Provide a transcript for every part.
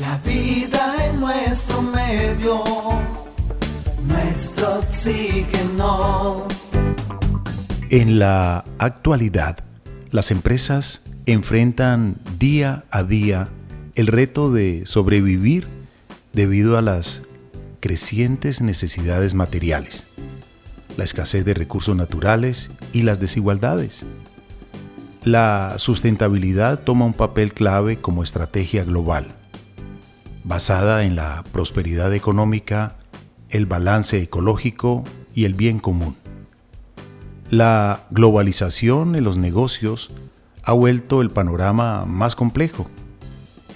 La vida en nuestro medio, nuestro oxígeno. En la actualidad, las empresas enfrentan día a día el reto de sobrevivir debido a las crecientes necesidades materiales, la escasez de recursos naturales y las desigualdades. La sustentabilidad toma un papel clave como estrategia global, basada en la prosperidad económica, el balance ecológico y el bien común. La globalización en los negocios ha vuelto el panorama más complejo.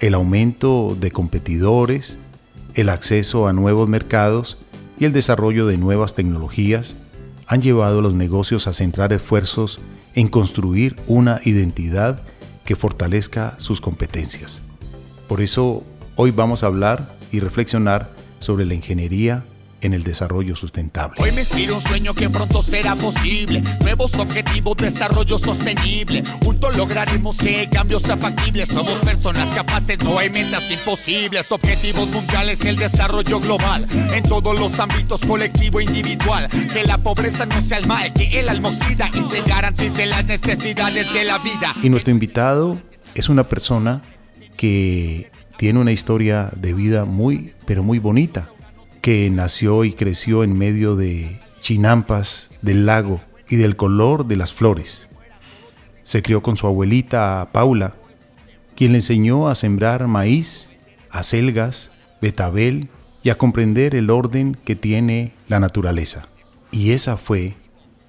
El aumento de competidores, el acceso a nuevos mercados y el desarrollo de nuevas tecnologías han llevado a los negocios a centrar esfuerzos en construir una identidad que fortalezca sus competencias. Por eso hoy vamos a hablar y reflexionar sobre la ingeniería en el desarrollo sustentable. Hoy me inspira un sueño que pronto será posible. Nuevos objetivos, desarrollo sostenible. Juntos lograremos que el cambio sea factible. Somos personas capaces, no hay metas imposibles. Objetivos mundiales, el desarrollo global. En todos los ámbitos, colectivo e individual. Que la pobreza no sea el mal, que el alma y se garantice las necesidades de la vida. Y nuestro invitado es una persona que tiene una historia de vida muy, pero muy bonita que nació y creció en medio de chinampas del lago y del color de las flores. Se crió con su abuelita Paula, quien le enseñó a sembrar maíz, acelgas, betabel y a comprender el orden que tiene la naturaleza. Y esa fue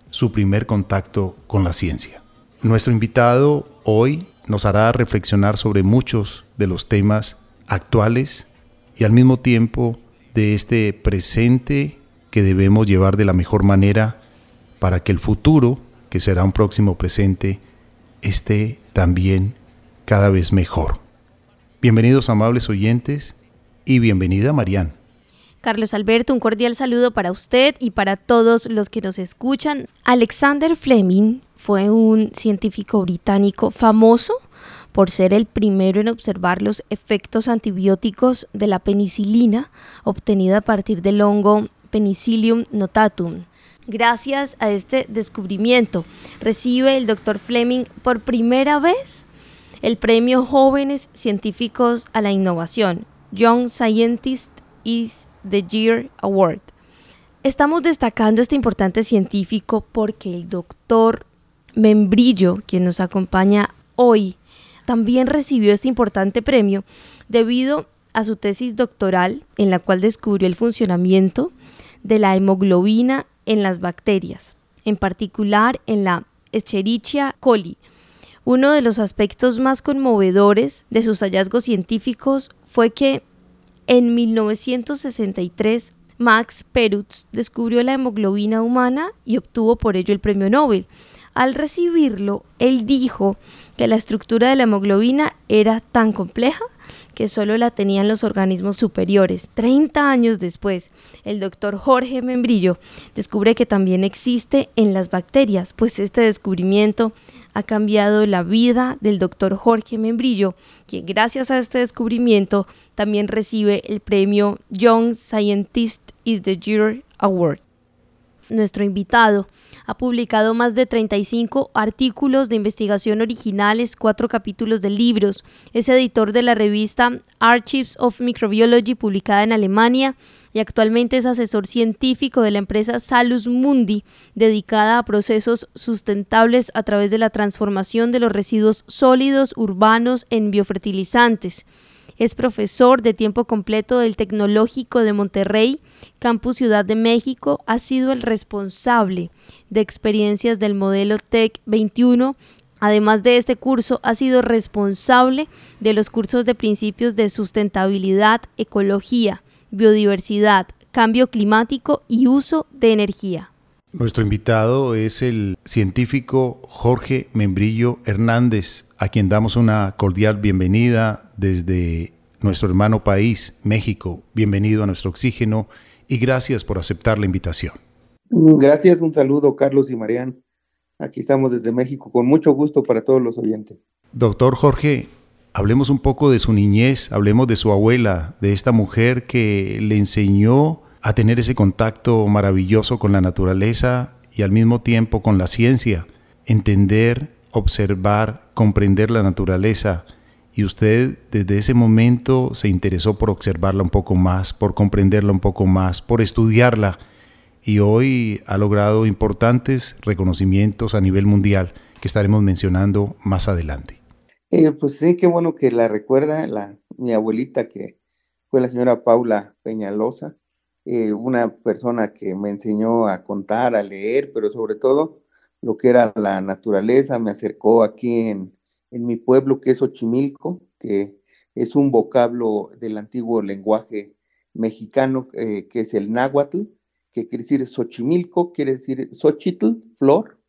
su primer contacto con la ciencia. Nuestro invitado hoy nos hará reflexionar sobre muchos de los temas actuales y al mismo tiempo de este presente que debemos llevar de la mejor manera para que el futuro, que será un próximo presente, esté también cada vez mejor. Bienvenidos amables oyentes y bienvenida Marianne. Carlos Alberto, un cordial saludo para usted y para todos los que nos escuchan. Alexander Fleming fue un científico británico famoso por ser el primero en observar los efectos antibióticos de la penicilina obtenida a partir del hongo Penicillium notatum. Gracias a este descubrimiento, recibe el Dr. Fleming por primera vez el premio Jóvenes Científicos a la Innovación, Young Scientist is the Year Award. Estamos destacando este importante científico porque el doctor Membrillo, quien nos acompaña hoy, también recibió este importante premio debido a su tesis doctoral en la cual descubrió el funcionamiento de la hemoglobina en las bacterias, en particular en la Escherichia coli. Uno de los aspectos más conmovedores de sus hallazgos científicos fue que en 1963 Max Perutz descubrió la hemoglobina humana y obtuvo por ello el premio Nobel. Al recibirlo, él dijo que la estructura de la hemoglobina era tan compleja que solo la tenían los organismos superiores. Treinta años después, el doctor Jorge Membrillo descubre que también existe en las bacterias, pues este descubrimiento ha cambiado la vida del doctor Jorge Membrillo, quien gracias a este descubrimiento también recibe el premio Young Scientist is the Year Award. Nuestro invitado ha publicado más de 35 artículos de investigación originales, cuatro capítulos de libros. Es editor de la revista Archives of Microbiology publicada en Alemania y actualmente es asesor científico de la empresa Salus Mundi, dedicada a procesos sustentables a través de la transformación de los residuos sólidos urbanos en biofertilizantes. Es profesor de tiempo completo del Tecnológico de Monterrey, Campus Ciudad de México. Ha sido el responsable de experiencias del modelo TEC 21. Además de este curso, ha sido responsable de los cursos de principios de sustentabilidad, ecología, biodiversidad, cambio climático y uso de energía. Nuestro invitado es el científico Jorge Membrillo Hernández, a quien damos una cordial bienvenida desde nuestro hermano país, México. Bienvenido a nuestro oxígeno y gracias por aceptar la invitación. Gracias, un saludo Carlos y Marian. Aquí estamos desde México con mucho gusto para todos los oyentes. Doctor Jorge, hablemos un poco de su niñez, hablemos de su abuela, de esta mujer que le enseñó a tener ese contacto maravilloso con la naturaleza y al mismo tiempo con la ciencia, entender, observar, comprender la naturaleza. Y usted desde ese momento se interesó por observarla un poco más, por comprenderla un poco más, por estudiarla. Y hoy ha logrado importantes reconocimientos a nivel mundial que estaremos mencionando más adelante. Eh, pues sí, qué bueno que la recuerda la, mi abuelita, que fue la señora Paula Peñalosa, eh, una persona que me enseñó a contar, a leer, pero sobre todo lo que era la naturaleza, me acercó aquí en, mi pueblo, que es Ochimilco, que es un vocablo del antiguo lenguaje mexicano, eh, que es el náhuatl, que quiere decir Xochimilco, quiere decir Xochitl, flor,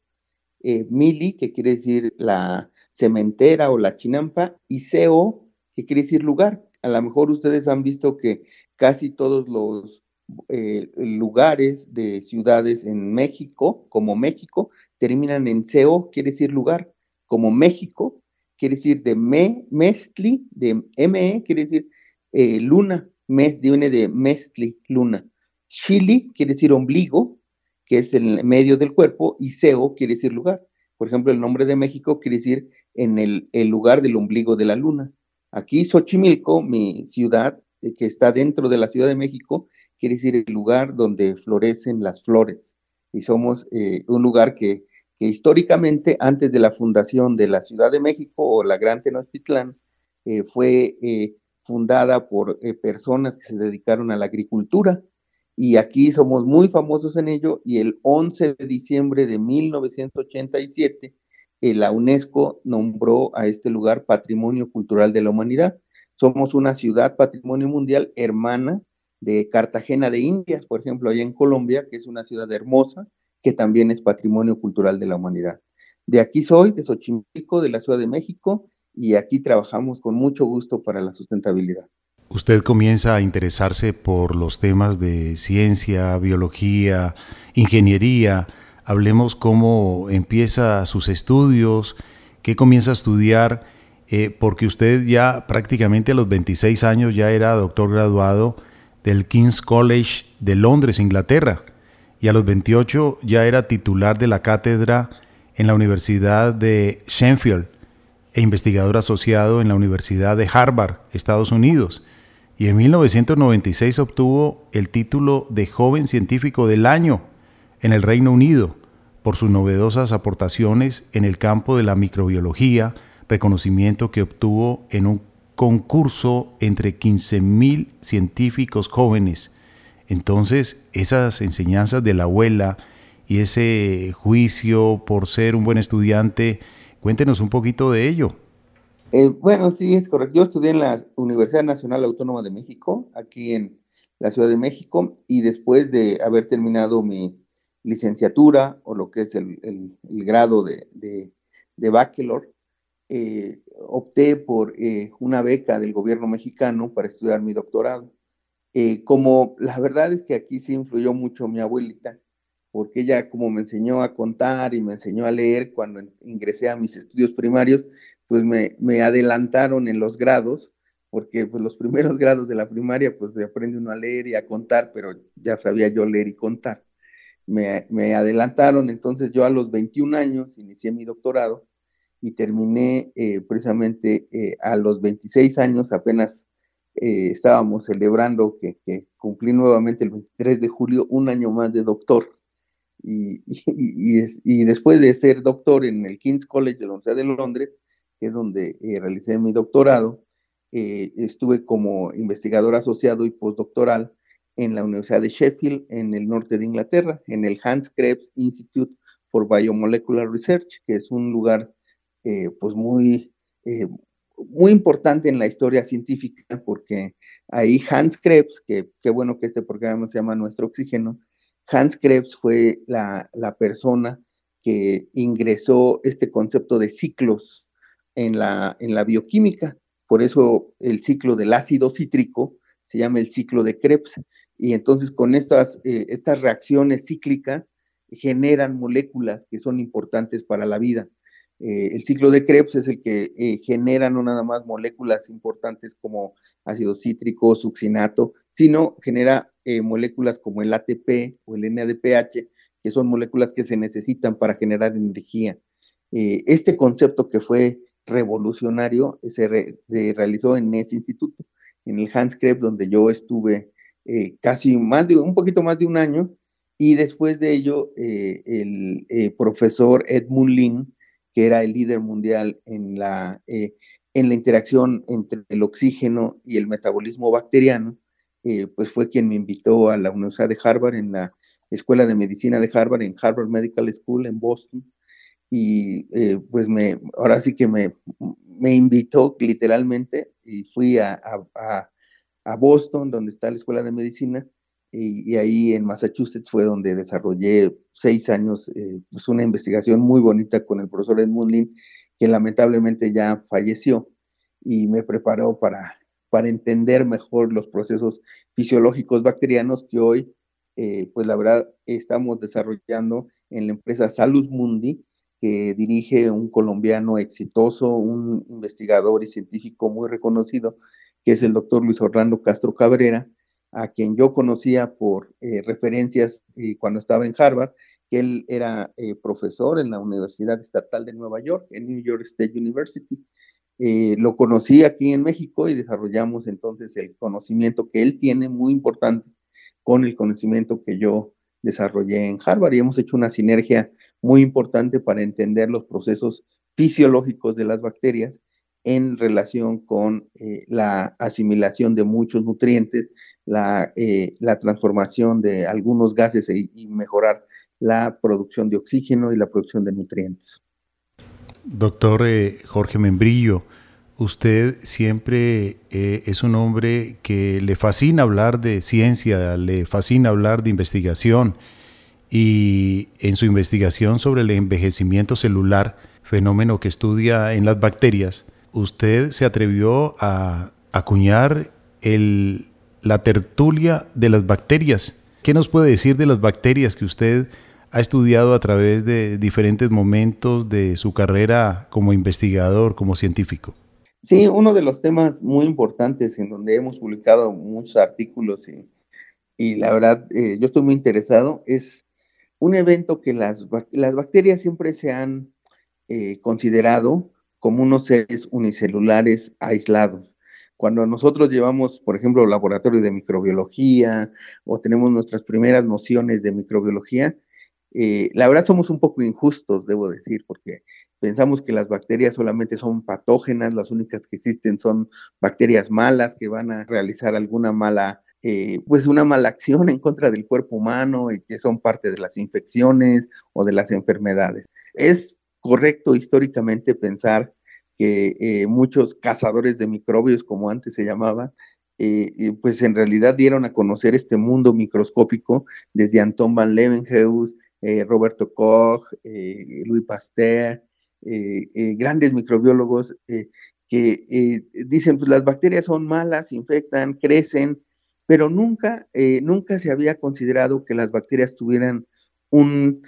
mili, que quiere decir la cementera o la chinampa, y seo, que quiere decir lugar. A lo mejor ustedes han visto que casi todos los eh, lugares de ciudades en México, como México, terminan en seo, quiere decir lugar, como México, quiere decir de me, mestli, de me, quiere decir eh, luna, mes, viene de mestli, luna. Chili quiere decir ombligo, que es el medio del cuerpo, y seo quiere decir lugar. Por ejemplo, el nombre de México quiere decir en el, lugar del ombligo de la luna. Aquí Xochimilco, mi ciudad, eh, que está dentro de la Ciudad de México, quiere decir el lugar donde florecen las flores. Y somos eh, un lugar que, históricamente, antes de la fundación de la Ciudad de México o la Gran Tenochtitlán, eh, fue fundada por personas que se dedicaron a la agricultura. Y aquí somos muy famosos en ello. Y el 11 de diciembre de 1987, eh, la UNESCO nombró a este lugar Patrimonio Cultural de la Humanidad. Somos una ciudad patrimonio mundial hermana de Cartagena de Indias, por ejemplo, allá en Colombia, que es una ciudad hermosa, que también es Patrimonio Cultural de la Humanidad. De aquí soy, de Xochimilco, de la Ciudad de México, y aquí trabajamos con mucho gusto para la sustentabilidad. Usted comienza a interesarse por los temas de ciencia, biología, ingeniería, hablemos cómo empieza sus estudios, qué comienza a estudiar, eh, porque usted ya prácticamente a los 26 años ya era doctor graduado del King's College de Londres, Inglaterra, y a los 28 ya era titular de la cátedra en la Universidad de Sheffield e investigador asociado en la Universidad de Harvard, Estados Unidos. Y en 1996 obtuvo el título de Joven Científico del Año en el Reino Unido por sus novedosas aportaciones en el campo de la microbiología, reconocimiento que obtuvo en un concurso entre 15.000 científicos jóvenes. Entonces, esas enseñanzas de la abuela y ese juicio por ser un buen estudiante, cuéntenos un poquito de ello. Eh, bueno, sí, es correcto. Yo estudié en la Universidad Nacional Autónoma de México, aquí en la Ciudad de México, y después de haber terminado mi licenciatura o lo que es el, grado de, de, bachelor, eh, opté por eh, una beca del gobierno mexicano para estudiar mi doctorado. Eh, como la verdad es que aquí sí influyó mucho mi abuelita, porque ella como me enseñó a contar y me enseñó a leer cuando ingresé a mis estudios primarios, pues me, me adelantaron en los grados, porque pues los primeros grados de la primaria pues se aprende uno a leer y a contar, pero ya sabía yo leer y contar me, adelantaron, entonces yo a los 21 años inicié mi doctorado y terminé eh, precisamente eh, a los 26 años, apenas eh, estábamos celebrando que, cumplí nuevamente el 23 de julio un año más de doctor. Y, y, después de ser doctor en el King's College de la Universidad de Londres, que es donde realicé mi doctorado, estuve como investigador asociado y postdoctoral en la Universidad de Sheffield, en el norte de Inglaterra, en el Hans Krebs Institute for Biomolecular Research, que es un lugar eh, pues muy, eh, muy importante en la historia científica, porque ahí Hans Krebs, que qué bueno que este programa se llama Nuestro Oxígeno, Hans Krebs fue la, la persona que ingresó este concepto de ciclos en la, en la bioquímica. Por eso el ciclo del ácido cítrico se llama el ciclo de Krebs. Y entonces con estas, eh, estas reacciones cíclicas generan moléculas que son importantes para la vida. Eh, el ciclo de Krebs es el que eh, genera no nada más moléculas importantes como ácido cítrico, succinato, sino genera eh, moléculas como el ATP o el NADPH, que son moléculas que se necesitan para generar energía. este concepto que fue revolucionario se, realizó en ese instituto, en el Hans Krebs, donde yo estuve casi más de un poquito más de un año, y después de ello el profesor Edmund Lin que era el líder mundial en la, eh, en la interacción entre el oxígeno y el metabolismo bacteriano, eh, pues fue quien me invitó a la Universidad de Harvard, en la Escuela de Medicina de Harvard, en Harvard Medical School en Boston. Y eh, pues me, ahora sí que me, me invitó literalmente y fui a, a, a Boston, donde está la Escuela de Medicina, y, ahí en Massachusetts fue donde desarrollé seis años, eh, pues una investigación muy bonita con el profesor Edmund Lin, que lamentablemente ya falleció y me preparó para, para entender mejor los procesos fisiológicos bacterianos que hoy, eh, pues la verdad, estamos desarrollando en la empresa Salus Mundi, que dirige un colombiano exitoso, un investigador y científico muy reconocido, que es el doctor Luis Orlando Castro Cabrera, a quien yo conocía por eh, referencias eh, cuando estaba en Harvard, que él era eh, profesor en la Universidad Estatal de Nueva York, en New York State University. lo conocí aquí en México y desarrollamos entonces el conocimiento que él tiene muy importante con el conocimiento que yo desarrollé en Harvard y hemos hecho una sinergia muy importante para entender los procesos fisiológicos de las bacterias en relación con la asimilación de muchos nutrientes la, eh, transformación de algunos gases e, y mejorar la producción de oxígeno y la producción de nutrientes. Doctor eh, Jorge Membrillo, usted siempre eh, es un hombre que le fascina hablar de ciencia, le fascina hablar de investigación y en su investigación sobre el envejecimiento celular, fenómeno que estudia en las bacterias, usted se atrevió a acuñar la tertulia de las bacterias. ¿Qué nos puede decir de las bacterias que usted ha estudiado a través de diferentes momentos de su carrera como investigador, como científico? Sí, uno de los temas muy importantes en donde hemos publicado muchos artículos y, la verdad eh, yo estoy muy interesado es un evento que las, las bacterias siempre se han eh, considerado como unos seres unicelulares aislados. Cuando nosotros llevamos, por ejemplo, laboratorio de microbiología o tenemos nuestras primeras nociones de microbiología, eh, la verdad somos un poco injustos, debo decir, porque pensamos que las bacterias solamente son patógenas, las únicas que existen son bacterias malas que van a realizar alguna mala, eh, pues una mala acción en contra del cuerpo humano y que son parte de las infecciones o de las enfermedades. Es correcto históricamente pensar que eh, muchos cazadores de microbios, como antes se llamaba, eh, pues en realidad dieron a conocer este mundo microscópico desde Anton van Leeuwenhuis, eh, Roberto Koch, Louis Pasteur, grandes microbiólogos que dicen, pues las bacterias son malas, infectan, crecen, pero nunca, nunca se había considerado que las bacterias tuvieran un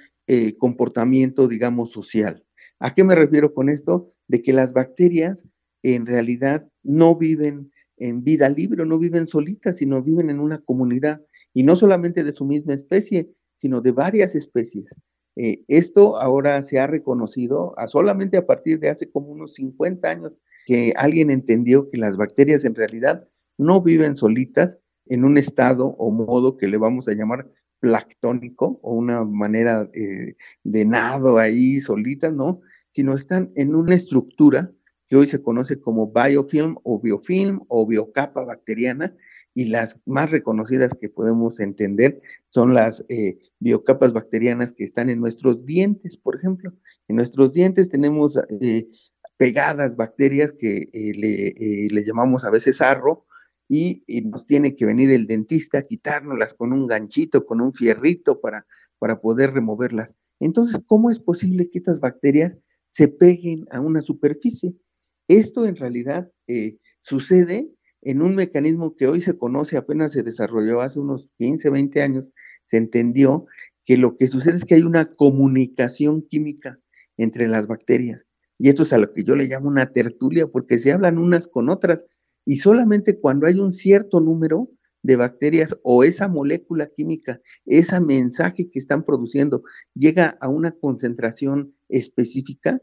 comportamiento, digamos, social. ¿A qué me refiero con esto? De que las bacterias en realidad no viven en vida libre, no viven solitas, sino viven en una comunidad, y no solamente de su misma especie, sino de varias especies. Eh, esto ahora se ha reconocido a solamente a partir de hace como unos 50 años que alguien entendió que las bacterias en realidad no viven solitas en un estado o modo que le vamos a llamar planctónico o una manera eh, de nado ahí solita, ¿no? Sino están en una estructura que hoy se conoce como biofilm o biofilm o biocapa bacteriana, y las más reconocidas que podemos entender son las eh, biocapas bacterianas que están en nuestros dientes, por ejemplo. En nuestros dientes tenemos eh, pegadas bacterias que eh, le, llamamos a veces sarro, y, y, nos tiene que venir el dentista a quitárnoslas con un ganchito, con un fierrito para, para poder removerlas. Entonces, ¿cómo es posible que estas bacterias se peguen a una superficie. Esto en realidad eh, sucede en un mecanismo que hoy se conoce, apenas se desarrolló hace unos 15, 20 años, se entendió que lo que sucede es que hay una comunicación química entre las bacterias. y esto es a lo que yo le llamo una tertulia, porque se hablan unas con otras, y solamente cuando hay un cierto número de bacterias o esa molécula química, ese mensaje que están produciendo llega a una concentración específica,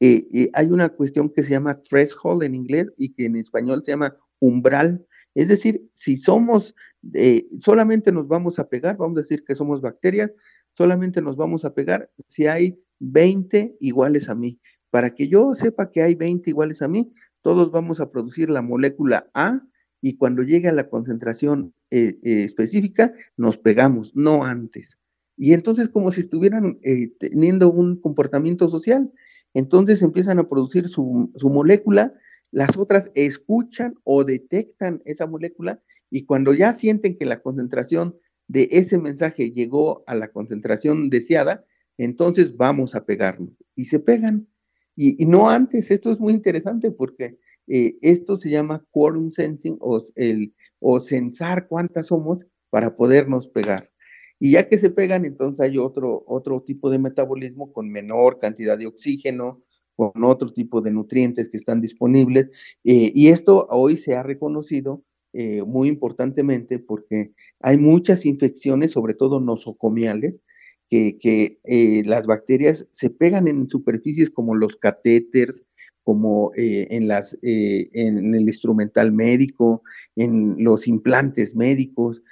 eh, eh, hay una cuestión que se llama threshold en inglés y que en español se llama umbral. Es decir, si somos, eh, solamente nos vamos a pegar, vamos a decir que somos bacterias, solamente nos vamos a pegar si hay 20 iguales a mí. Para que yo sepa que hay 20 iguales a mí, todos vamos a producir la molécula A y cuando llegue a la concentración específica, nos pegamos, no antes. Y entonces como si estuvieran teniendo un comportamiento social. Entonces empiezan a producir su, molécula, las otras escuchan o detectan esa molécula y cuando ya sienten que la concentración de ese mensaje llegó a la concentración deseada, entonces vamos a pegarnos. Y se pegan. Y, no antes, esto es muy interesante porque eh, esto se llama quorum sensing o, el, o censar cuántas somos para podernos pegar. Y ya que se pegan, entonces hay otro, otro tipo de metabolismo con menor cantidad de oxígeno, con otro tipo de nutrientes que están disponibles. Eh, y esto hoy se ha reconocido eh, muy importantemente porque hay muchas infecciones, sobre todo nosocomiales, que, que eh, las bacterias se pegan en superficies como los catéteres, como en, las, en el instrumental médico, en los implantes médicos,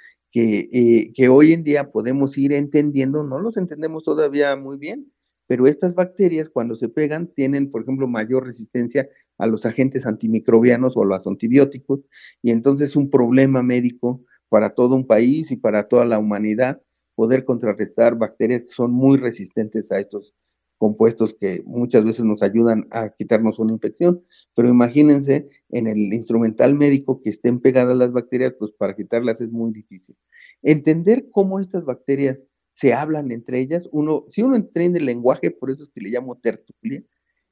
eh, que, hoy en día podemos ir entendiendo, no los entendemos todavía muy bien, pero estas bacterias cuando se pegan tienen, por ejemplo, mayor resistencia a los agentes antimicrobianos o a los antibióticos, y entonces es un problema médico para todo un país y para toda la humanidad poder contrarrestar bacterias que son muy resistentes a estos compuestos que muchas veces nos ayudan a quitarnos una infección, pero imagínense en el instrumental médico que estén pegadas las bacterias, pues para quitarlas es muy difícil. Entender cómo estas bacterias se hablan entre ellas, uno, si uno entiende el lenguaje, por eso es que le llamo tertulia,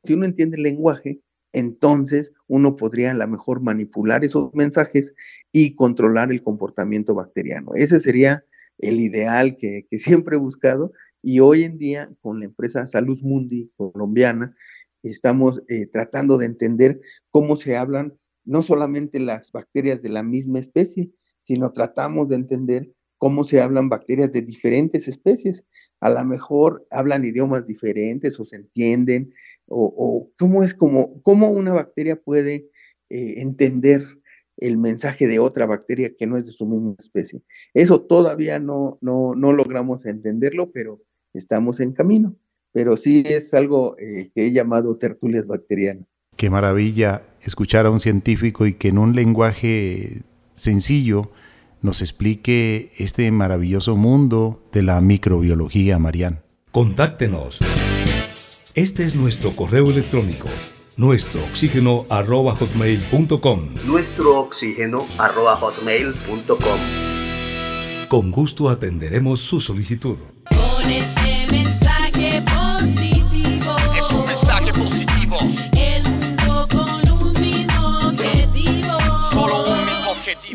si uno entiende el lenguaje, entonces uno podría a lo mejor manipular esos mensajes y controlar el comportamiento bacteriano. Ese sería el ideal que, que siempre he buscado y hoy en día, con la empresa Salud Mundi colombiana, estamos eh, tratando de entender cómo se hablan no solamente las bacterias de la misma especie, sino tratamos de entender cómo se hablan bacterias de diferentes especies. A lo mejor hablan idiomas diferentes o se entienden, o, cómo es como, cómo una bacteria puede eh, entender el mensaje de otra bacteria que no es de su misma especie. Eso todavía no, no, no logramos entenderlo, pero estamos en camino, pero sí es algo eh, que he llamado tertulias bacterianas. Qué maravilla escuchar a un científico y que en un lenguaje sencillo nos explique este maravilloso mundo de la microbiología, Marian. Contáctenos. Este es nuestro correo electrónico, nuestro oxígeno arroba hotmail.com. Nuestro oxígeno arroba hotmail.com. Con gusto atenderemos su solicitud.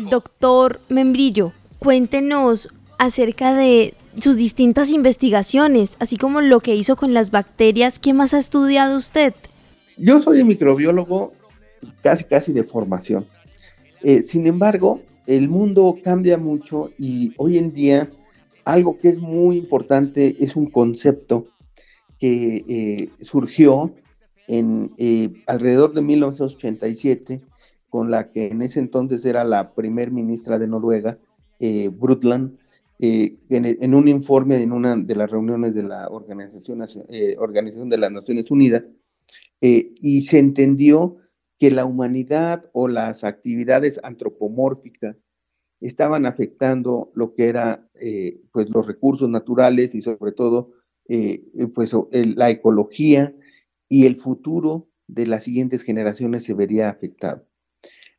Doctor Membrillo, cuéntenos acerca de sus distintas investigaciones, así como lo que hizo con las bacterias. ¿Qué más ha estudiado usted? Yo soy microbiólogo casi casi de formación. Eh, sin embargo, el mundo cambia mucho y hoy en día algo que es muy importante es un concepto que eh, surgió en eh, alrededor de 1987 con la que en ese entonces era la primer ministra de Noruega, eh, Brutland, en, un informe en una de las reuniones de la Organización, Organización de las Naciones Unidas, y se entendió que la humanidad o las actividades antropomórficas estaban afectando lo que era eh, pues los recursos naturales y sobre todo eh, pues la ecología y el futuro de las siguientes generaciones se vería afectado.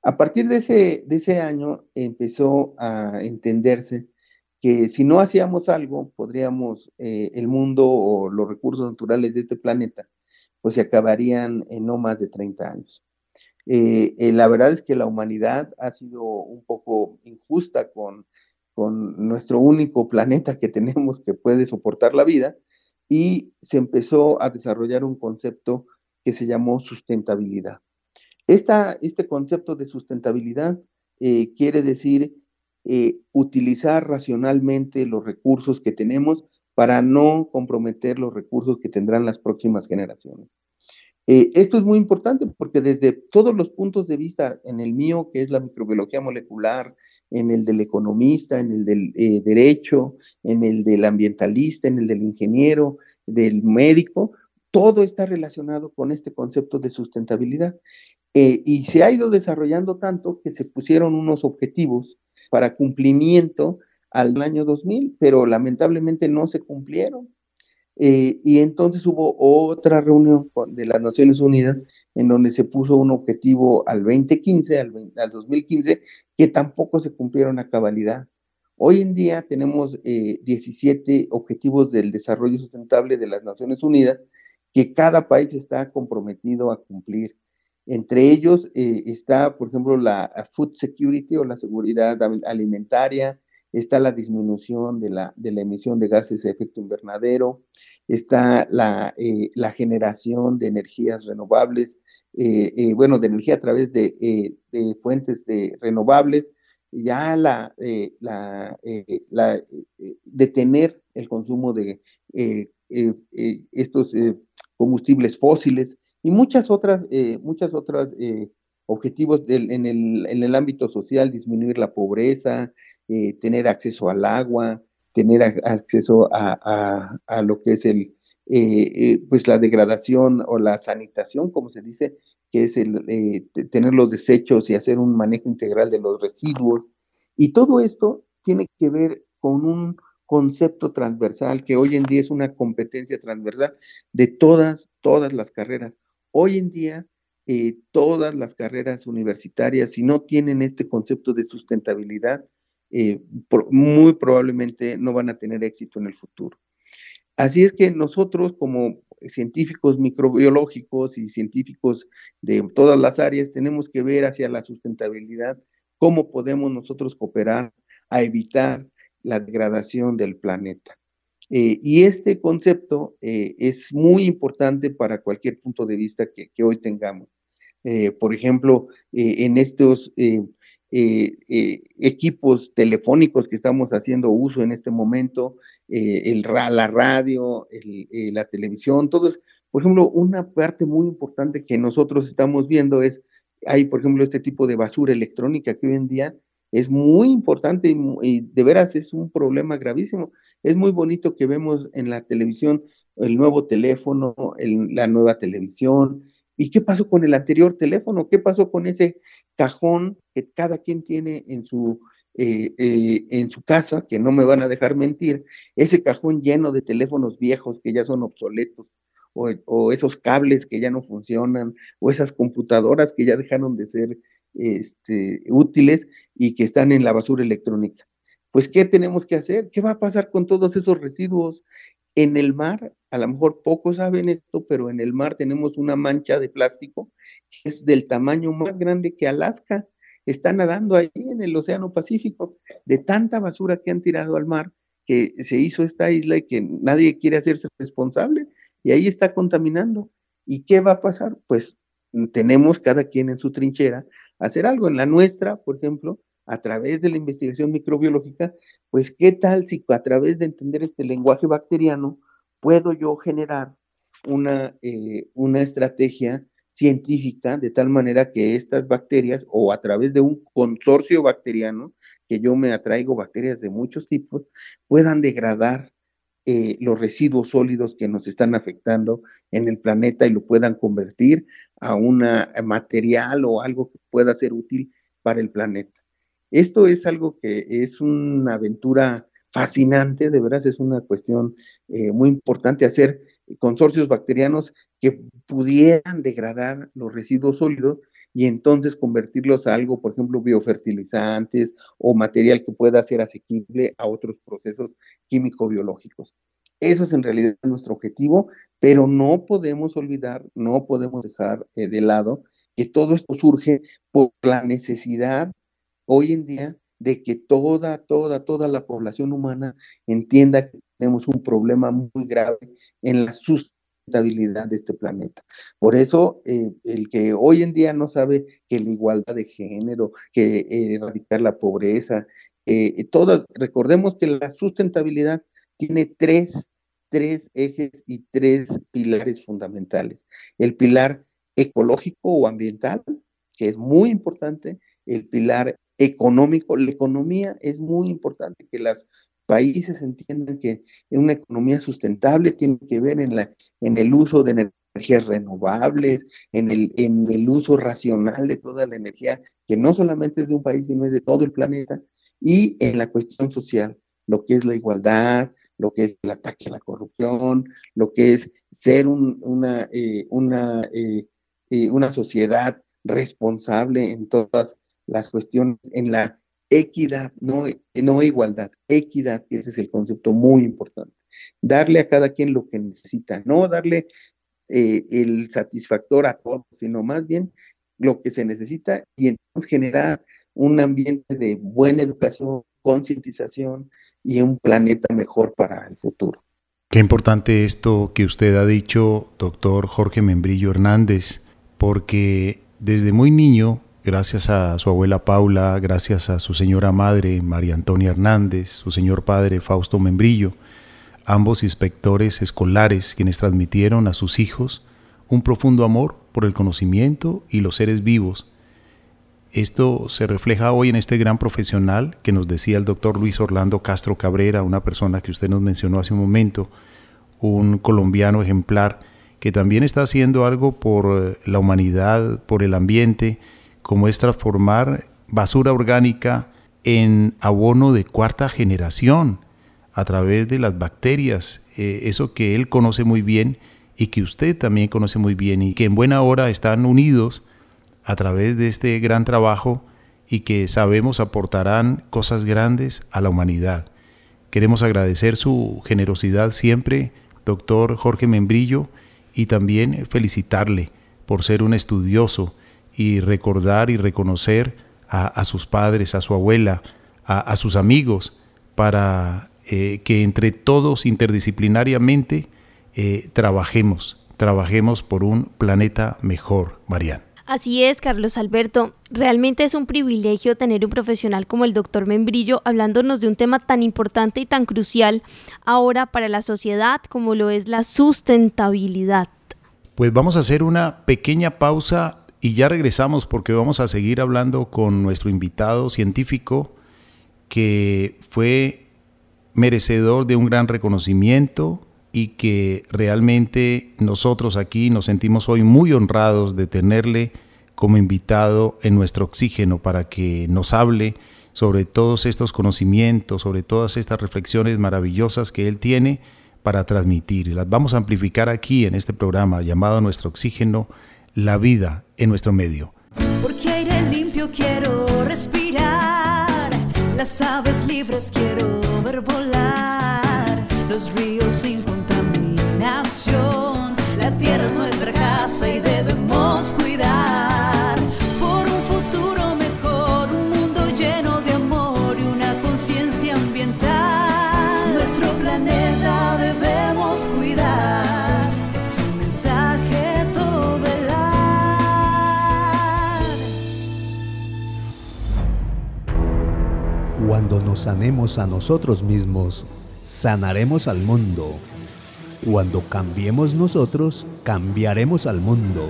A partir de ese, de ese año empezó a entenderse que si no hacíamos algo, podríamos, eh, el mundo o los recursos naturales de este planeta, pues se acabarían en no más de 30 años. Eh, eh, la verdad es que la humanidad ha sido un poco injusta con, con nuestro único planeta que tenemos que puede soportar la vida y se empezó a desarrollar un concepto que se llamó sustentabilidad. Este concepto de sustentabilidad eh, quiere decir eh, utilizar racionalmente los recursos que tenemos para no comprometer los recursos que tendrán las próximas generaciones. Eh, esto es muy importante porque desde todos los puntos de vista, en el mío, que es la microbiología molecular, en el del economista, en el del derecho, en el del ambientalista, en el del ingeniero, del médico, todo está relacionado con este concepto de sustentabilidad. Eh, y se ha ido desarrollando tanto que se pusieron unos objetivos para cumplimiento al año 2000, pero lamentablemente no se cumplieron. Eh, y entonces hubo otra reunión de las Naciones Unidas en donde se puso un objetivo al 2015, al, al 2015, que tampoco se cumplieron a cabalidad. Hoy en día tenemos 17 eh, objetivos del desarrollo sustentable de las Naciones Unidas que cada país está comprometido a cumplir. Entre ellos eh, está, por ejemplo, la food security o la seguridad alimentaria, está la disminución de la, emisión de gases de efecto invernadero, está la, eh, generación de energías renovables, eh, eh, bueno, de energía a través de, fuentes de renovables, ya la detener el consumo de estos combustibles fósiles y muchas otras, muchas otras objetivos del, en, el, en el ámbito social, disminuir la pobreza, eh, tener acceso al agua, tener acceso a, lo que es el, eh, eh, pues la degradación o la sanitación, como se dice, que es el tener los desechos y hacer un manejo integral de los residuos. Y todo esto tiene que ver con un concepto transversal que hoy en día es una competencia transversal de todas, todas las carreras. Hoy en día, todas las carreras universitarias, si no tienen este concepto de sustentabilidad, eh, muy probablemente no van a tener éxito en el futuro. Así es que nosotros como científicos microbiológicos y científicos de todas las áreas tenemos que ver hacia la sustentabilidad, cómo podemos nosotros cooperar a evitar la degradación del planeta. Eh, y este concepto eh, es muy importante para cualquier punto de vista que, hoy tengamos. por ejemplo, en estos eh, eh, equipos telefónicos que estamos haciendo uso en este momento, eh, el, la radio, la televisión, todo es, por ejemplo, una parte muy importante que nosotros estamos viendo es, hay, por ejemplo, este tipo de basura electrónica que hoy en día es muy importante y, de veras es un problema gravísimo. Es muy bonito que vemos en la televisión el nuevo teléfono, la nueva televisión, ¿Y qué pasó con el anterior teléfono? ¿Qué pasó con ese cajón que cada quien tiene en su, eh, eh, en su casa, que no me van a dejar mentir, ese cajón lleno de teléfonos viejos que ya son obsoletos, o, esos cables que ya no funcionan, o esas computadoras que ya dejaron de ser este, útiles y que están en la basura electrónica. Pues, ¿qué tenemos que hacer? ¿Qué va a pasar con todos esos residuos? En el mar, a lo mejor pocos saben esto, pero en el mar tenemos una mancha de plástico que es del tamaño más grande que Alaska. Está nadando ahí en el Océano Pacífico, de tanta basura que han tirado al mar, que se hizo esta isla y que nadie quiere hacerse responsable, y ahí está contaminando. ¿Y qué va a pasar? Pues tenemos cada quien en su trinchera hacer algo. En la nuestra, por ejemplo, a través de la investigación microbiológica, pues qué tal si a través de entender este lenguaje bacteriano puedo yo generar una, eh, una estrategia científica de tal manera que estas bacterias o a través de un consorcio bacteriano, que yo me atraigo bacterias de muchos tipos, puedan degradar eh, los residuos sólidos que nos están afectando en el planeta y lo puedan convertir a un material o algo que pueda ser útil para el planeta. Esto es algo que es una aventura fascinante, de veras es una cuestión eh, muy importante hacer consorcios bacterianos que pudieran degradar los residuos sólidos y entonces convertirlos a algo, por ejemplo, biofertilizantes o material que pueda ser asequible a otros procesos químico-biológicos. Eso es en realidad nuestro objetivo, pero no podemos olvidar, no podemos dejar eh, de lado que todo esto surge por la necesidad hoy en día de que toda, toda, toda la población humana entienda que tenemos un problema muy grave en la sustentabilidad de este planeta. Por eso, eh, el que hoy en día no sabe que la igualdad de género, que erradicar la pobreza, eh, todas, recordemos que la sustentabilidad tiene tres, tres ejes y tres pilares fundamentales. El pilar ecológico o ambiental, que es muy importante, el pilar económico, la economía es muy importante, que los países entiendan que una economía sustentable tiene que ver en, la, en el uso de energías renovables, en el, en el uso racional de toda la energía, que no solamente es de un país, sino es de todo el planeta, y en la cuestión social, lo que es la igualdad, lo que es el ataque a la corrupción, lo que es ser un, una, eh, una, eh, eh, una sociedad responsable en todas las cuestiones, en la equidad, no, no igualdad, equidad, ese es el concepto muy importante. Darle a cada quien lo que necesita, no darle el satisfactor a todos, sino más bien lo que se necesita y entonces generar un ambiente de buena educación, concientización y un planeta mejor para el futuro. Qué importante esto que usted ha dicho, doctor Jorge Membrillo Hernández, porque desde muy niño, gracias a su abuela Paula, gracias a su señora madre María Antonia Hernández, su señor padre Fausto Membrillo, ambos inspectores escolares quienes transmitieron a sus hijos un profundo amor por el conocimiento y los seres vivos, esto se refleja hoy en este gran profesional que nos decía el doctor Luis Orlando Castro Cabrera, una persona que usted nos mencionó hace un momento, un colombiano ejemplar que también está haciendo algo por la humanidad, por el ambiente, como es transformar basura orgánica en abono de cuarta generación a través de las bacterias, eh, eso que él conoce muy bien y que usted también conoce muy bien y que en buena hora están unidos a través de este gran trabajo y que sabemos aportarán cosas grandes a la humanidad. Queremos agradecer su generosidad siempre, doctor Jorge Membrillo, y también felicitarle por ser un estudioso y recordar y reconocer a, sus padres, a su abuela, a, sus amigos, para eh, que entre todos interdisciplinariamente eh, trabajemos, trabajemos por un planeta mejor, Mariana. Así es, Carlos Alberto. Realmente es un privilegio tener un profesional como el doctor Membrillo hablándonos de un tema tan importante y tan crucial ahora para la sociedad como lo es la sustentabilidad. Pues vamos a hacer una pequeña pausa y ya regresamos porque vamos a seguir hablando con nuestro invitado científico que fue merecedor de un gran reconocimiento y que realmente nosotros aquí nos sentimos hoy muy honrados de tenerle como invitado en nuestro oxígeno para que nos hable sobre todos estos conocimientos, sobre todas estas reflexiones maravillosas que él tiene para transmitir. Las vamos a amplificar aquí en este programa llamado Nuestro Oxígeno, la vida en nuestro medio. Porque aire limpio quiero respirar, las aves libres quiero ver volar, los ríos sin la tierra es nuestra casa y debemos cuidar Cuando nos sanemos a nosotros mismos, sanaremos al mundo. Cuando cambiemos nosotros, cambiaremos al mundo.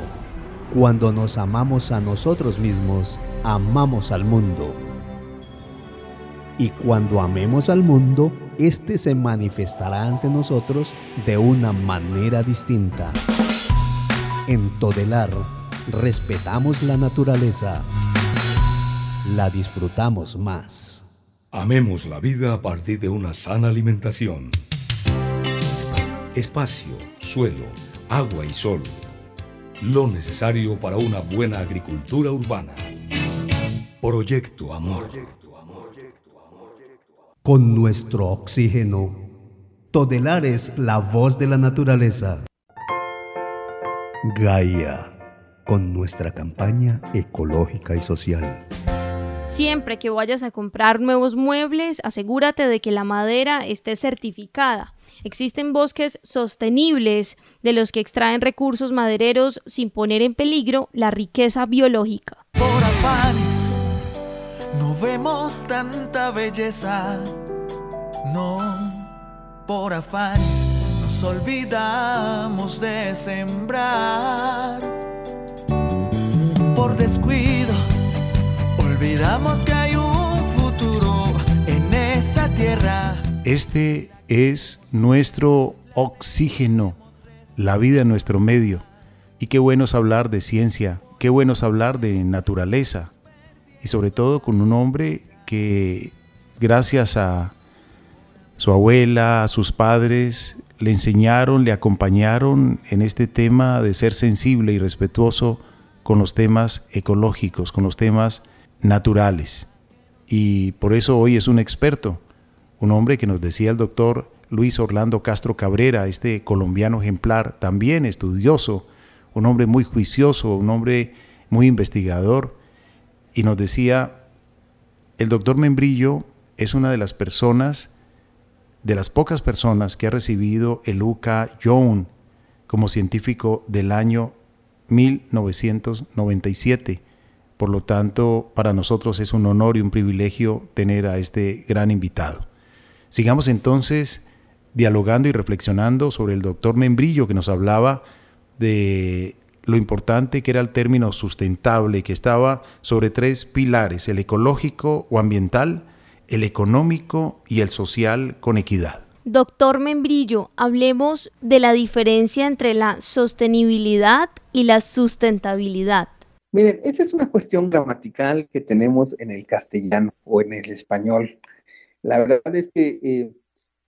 Cuando nos amamos a nosotros mismos, amamos al mundo. Y cuando amemos al mundo, éste se manifestará ante nosotros de una manera distinta. En Todelar, respetamos la naturaleza. La disfrutamos más. Amemos la vida a partir de una sana alimentación espacio, suelo, agua y sol. Lo necesario para una buena agricultura urbana. Proyecto Amor. Con nuestro oxígeno, Todelar es la voz de la naturaleza. Gaia, con nuestra campaña ecológica y social. Siempre que vayas a comprar nuevos muebles, asegúrate de que la madera esté certificada Existen bosques sostenibles de los que extraen recursos madereros sin poner en peligro la riqueza biológica. Por afanes no vemos tanta belleza, no, por afanes nos olvidamos de sembrar. Por descuido Este es nuestro oxígeno, la vida en nuestro medio. Y qué bueno es hablar de ciencia, qué bueno es hablar de naturaleza. Y sobre todo con un hombre que gracias a su abuela, a sus padres, le enseñaron, le acompañaron en este tema de ser sensible y respetuoso con los temas ecológicos, con los temas naturales. Y por eso hoy es un experto un hombre que nos decía el doctor Luis Orlando Castro Cabrera, este colombiano ejemplar, también estudioso, un hombre muy juicioso, un hombre muy investigador, y nos decía, el doctor Membrillo es una de las personas, de las pocas personas que ha recibido el UCA Young como científico del año 1997. Por lo tanto, para nosotros es un honor y un privilegio tener a este gran invitado. Sigamos entonces dialogando y reflexionando sobre el doctor Membrillo que nos hablaba de lo importante que era el término sustentable, que estaba sobre tres pilares, el ecológico o ambiental, el económico y el social con equidad. Doctor Membrillo, hablemos de la diferencia entre la sostenibilidad y la sustentabilidad. Miren, esa es una cuestión gramatical que tenemos en el castellano o en el español. La verdad es que eh,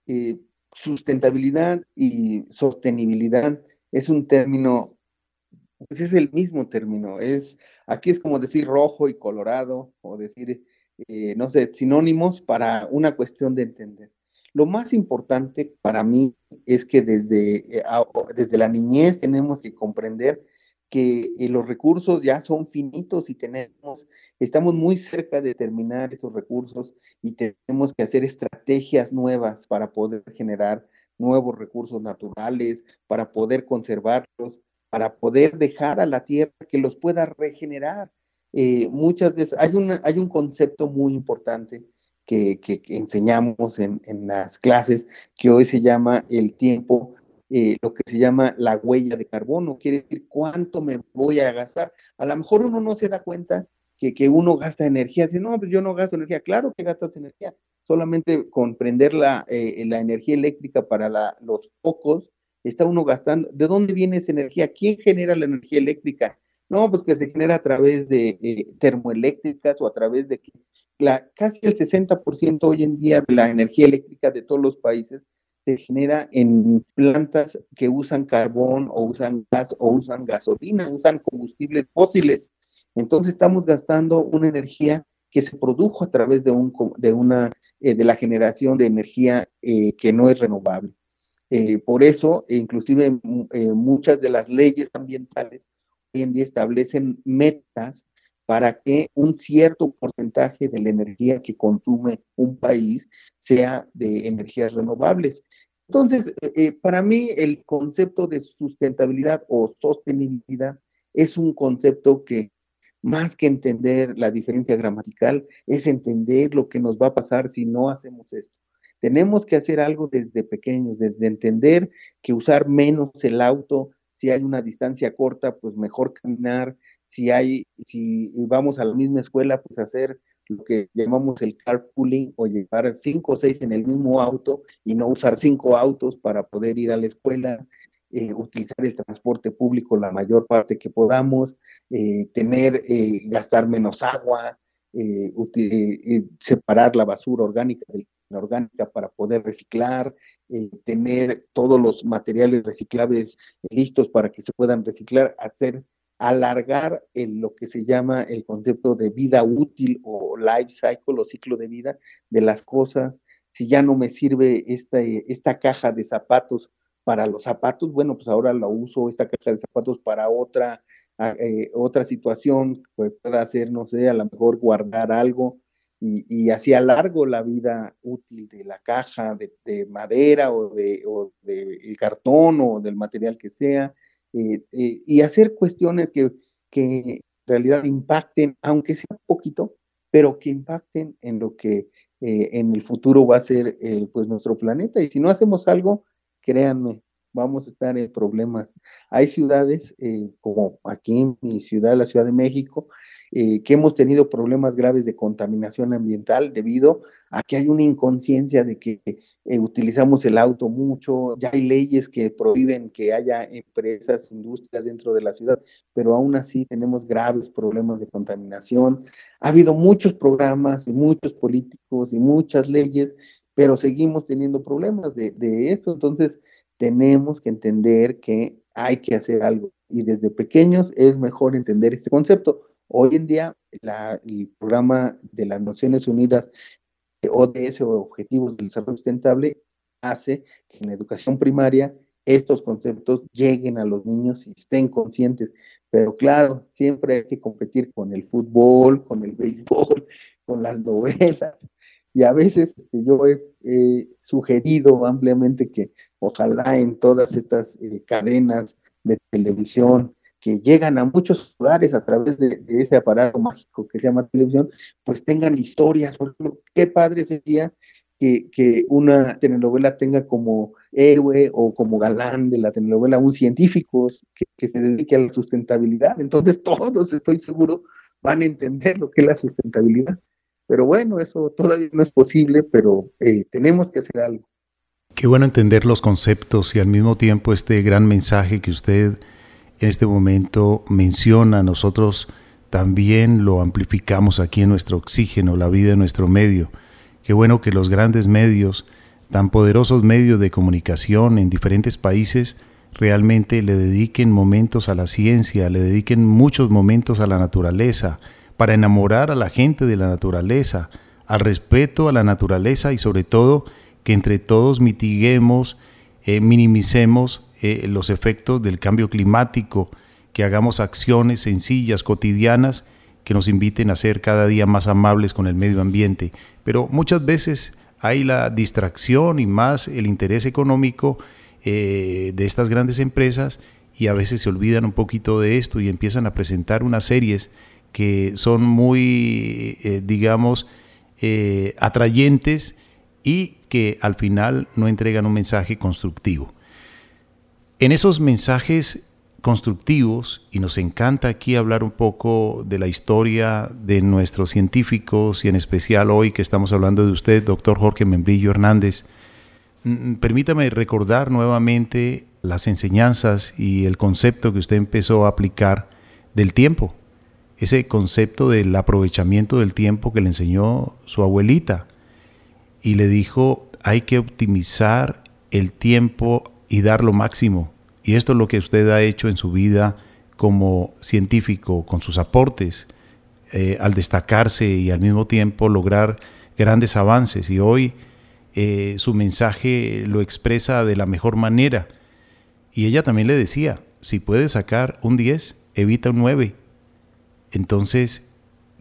eh, sustentabilidad y sostenibilidad es un término, pues es el mismo término, es, aquí es como decir rojo y colorado, o decir, eh, no sé, sinónimos para una cuestión de entender. Lo más importante para mí es que desde, desde la niñez tenemos que comprender que los recursos ya son finitos y tenemos estamos muy cerca de terminar esos recursos y tenemos que hacer estrategias nuevas para poder generar nuevos recursos naturales, para poder conservarlos, para poder dejar a la tierra que los pueda regenerar. Eh, muchas veces hay, hay un concepto muy importante que, enseñamos en, las clases que hoy se llama el tiempo eh, lo que se llama la huella de carbono, quiere decir cuánto me voy a gastar. A lo mejor uno no se da cuenta que, uno gasta energía. Dice, no, pues yo no gasto energía. Claro que gastas energía. Solamente comprender la, eh, la energía eléctrica para los focos, está uno gastando. ¿De dónde viene esa energía? ¿Quién genera la energía eléctrica? No, pues que se genera a través de eh, termoeléctricas o a través de la, casi el 60% hoy en día de la energía eléctrica de todos los países se genera en plantas que usan carbón o usan gas o usan gasolina, usan combustibles fósiles. Entonces estamos gastando una energía que se produjo a través de, un, de, una, eh, de la generación de energía eh, que no es renovable. Eh, por eso, inclusive muchas de las leyes ambientales hoy en día establecen metas para que un cierto porcentaje de la energía que consume un país sea de energías renovables. Entonces, para mí el concepto de sustentabilidad o sostenibilidad es un concepto que más que entender la diferencia gramatical, es entender lo que nos va a pasar si no hacemos esto. Tenemos que hacer algo desde pequeños, desde entender que usar menos el auto, si hay una distancia corta, pues mejor caminar, si hay, si vamos a la misma escuela, pues hacer lo que llamamos el carpooling o llevar cinco o seis en el mismo auto y no usar cinco autos para poder ir a la escuela. Eh, utilizar el transporte público la mayor parte que podamos, eh, tener, eh, gastar menos agua, separar la basura orgánica de la orgánica para poder reciclar, tener todos los materiales reciclables listos para que se puedan reciclar, hacer alargar lo que se llama el concepto de vida útil o life cycle o ciclo de vida de las cosas. Si ya no me sirve esta, esta caja de zapatos para los zapatos, bueno, pues ahora la uso esta caja de zapatos para otra, ah, eh, otra situación, que pueda hacer, no sé, a lo mejor guardar algo. y, hacía largo la vida útil de la caja de, madera o de, de cartón o del material que sea, eh, eh, y hacer cuestiones que, que en realidad impacten, aunque sea poquito, pero que impacten en lo que eh, en el futuro va a ser pues nuestro planeta. Y si no hacemos algo, créanme, vamos a estar en problemas. Hay ciudades, eh, como aquí en mi ciudad, la Ciudad de México, eh, que hemos tenido problemas graves de contaminación ambiental debido a que hay una inconsciencia de que eh, utilizamos el auto mucho, ya hay leyes que prohíben que haya empresas, industrias dentro de la ciudad, pero aún así tenemos graves problemas de contaminación. Ha habido muchos programas y muchos políticos y muchas leyes, pero seguimos teniendo problemas de, de esto. Entonces, tenemos que entender que hay que hacer algo. Y desde pequeños es mejor entender este concepto. Hoy en día, el programa de las Naciones Unidas, ODS o Objetivos del Desarrollo Sustentable, hace que en la educación primaria estos conceptos lleguen a los niños y estén conscientes. Pero claro, siempre hay que competir con el fútbol, con el béisbol, con las novelas. Y a veces este, yo he sugerido ampliamente que ojalá en todas estas eh, cadenas de televisión que llegan a muchos lugares a través de, ese aparato mágico que se llama televisión, pues tengan historias. Qué padre sería que, que, una telenovela tenga como héroe o como galán de la telenovela un científico que, que, se dedique a la sustentabilidad. Entonces todos, estoy seguro, van a entender lo que es la sustentabilidad. Pero bueno, eso todavía no es posible, pero eh, tenemos que hacer algo. Qué bueno entender los conceptos y al mismo tiempo este gran mensaje que usted en este momento menciona. Nosotros también lo amplificamos aquí en nuestro oxígeno, la vida en nuestro medio. Qué bueno que los grandes medios, tan poderosos medios de comunicación en diferentes países, realmente le dediquen momentos a la ciencia, le dediquen muchos momentos a la naturaleza, para enamorar a la gente de la naturaleza, al respeto a la naturaleza y sobre todo que entre todos mitiguemos, eh, minimicemos eh, los efectos del cambio climático, que hagamos acciones sencillas, cotidianas, que nos inviten a ser cada día más amables con el medio ambiente. Pero muchas veces hay la distracción y más el interés económico eh, de estas grandes empresas y a veces se olvidan un poquito de esto y empiezan a presentar unas series que son muy, digamos, atrayentes y que al final no entregan un mensaje constructivo. En esos mensajes constructivos, y nos encanta aquí hablar un poco de la historia de nuestros científicos y en especial hoy que estamos hablando de usted, doctor Jorge Membrillo Hernández, mm, permítame recordar nuevamente las enseñanzas y el concepto que usted empezó a aplicar del tiempo, ese concepto del aprovechamiento del tiempo que le enseñó su abuelita, y le dijo, hay que optimizar el tiempo y dar lo máximo. Y esto es lo que usted ha hecho en su vida como científico, con sus aportes, eh, al destacarse y al mismo tiempo lograr grandes avances. Y hoy eh, su mensaje lo expresa de la mejor manera. Y ella también le decía, si puedes sacar un 10, evita un 9. Entonces,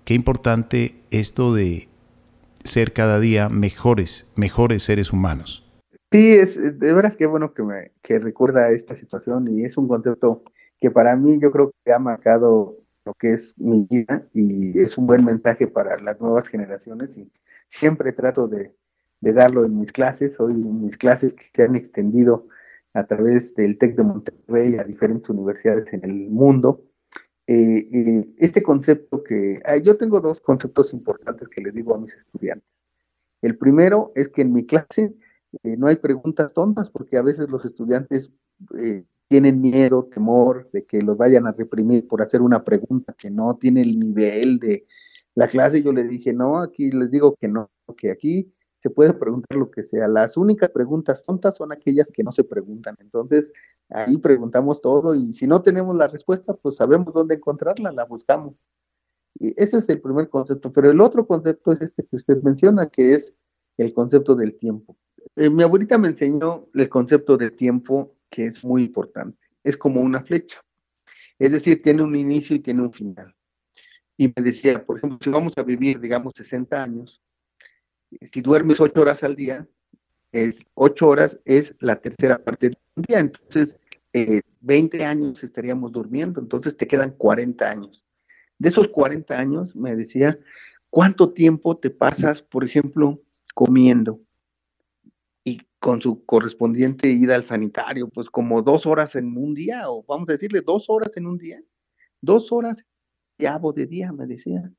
qué importante esto de ser cada día mejores, mejores seres humanos. Sí, es de veras que bueno que me que recuerda esta situación y es un concepto que para mí yo creo que ha marcado lo que es mi vida y es un buen mensaje para las nuevas generaciones y siempre trato de, de darlo en mis clases, hoy en mis clases que se han extendido a través del TEC de Monterrey a diferentes universidades en el mundo, eh, eh, este concepto que ah, yo tengo dos conceptos importantes que les digo a mis estudiantes. El primero es que en mi clase eh, no hay preguntas tontas porque a veces los estudiantes tienen miedo, temor de que los vayan a reprimir por hacer una pregunta que no tiene el nivel de la clase. Yo les dije, no, aquí les digo que no, que aquí se puede preguntar lo que sea. Las únicas preguntas tontas son aquellas que no se preguntan. Entonces, ahí preguntamos todo y si no tenemos la respuesta, pues sabemos dónde encontrarla, la buscamos. Y ese es el primer concepto. Pero el otro concepto es este que usted menciona, que es el concepto del tiempo. Eh, mi abuelita me enseñó el concepto del tiempo, que es muy importante. Es como una flecha. Es decir, tiene un inicio y tiene un final. y me decía, por ejemplo, si vamos a vivir, digamos, 60 años, si duermes 8 horas al día, es 8 horas es la tercera parte del día, entonces 20 eh, años estaríamos durmiendo, entonces te quedan 40 años. De esos 40 años, me decía, ¿cuánto tiempo te pasas, por ejemplo, comiendo? Y con su correspondiente ida al sanitario, pues como dos horas en un día, o vamos a decirle dos horas en un día, dos horas de día, me decía.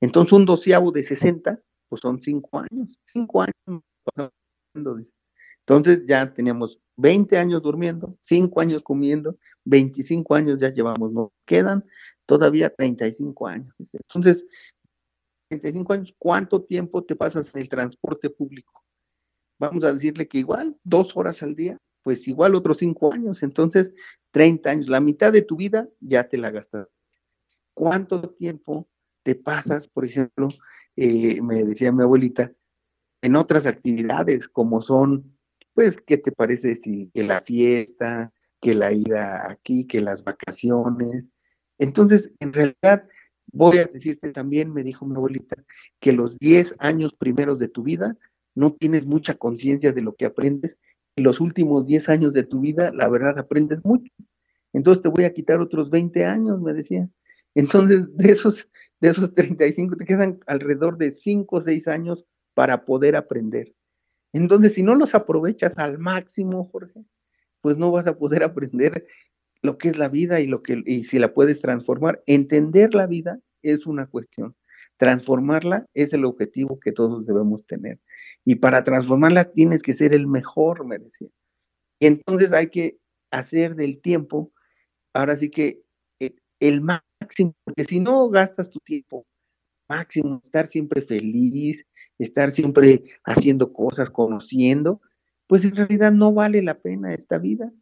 Entonces un doceavo de 60, pues son cinco años, cinco años. Entonces ya teníamos 20 años durmiendo, 5 años comiendo, 25 años ya llevamos, nos quedan todavía 35 años. Entonces, 35 años, ¿cuánto tiempo te pasas en el transporte público? Vamos a decirle que igual, dos horas al día, pues igual otros 5 años, entonces 30 años, la mitad de tu vida ya te la gastas. ¿Cuánto tiempo te pasas, por ejemplo, eh, me decía mi abuelita, en otras actividades como son, pues, ¿qué te parece si que la fiesta, que la ida aquí, que las vacaciones? Entonces, en realidad, voy a decirte también, me dijo mi abuelita, que los 10 años primeros de tu vida no tienes mucha conciencia de lo que aprendes, y los últimos 10 años de tu vida, la verdad, aprendes mucho. Entonces te voy a quitar otros 20 años, me decía. Entonces, de esos, de esos 35 te quedan alrededor de 5 o 6 años para poder aprender. Entonces, si no los aprovechas al máximo, Jorge, pues no vas a poder aprender lo que es la vida y lo que y si la puedes transformar. Entender la vida es una cuestión. Transformarla es el objetivo que todos debemos tener. Y para transformarla tienes que ser el mejor, me decía. Y entonces hay que hacer del tiempo, ahora sí que eh, el más máximo, porque si no gastas tu tiempo máximo, estar siempre feliz, estar siempre haciendo cosas, conociendo, pues en realidad no vale la pena esta vida.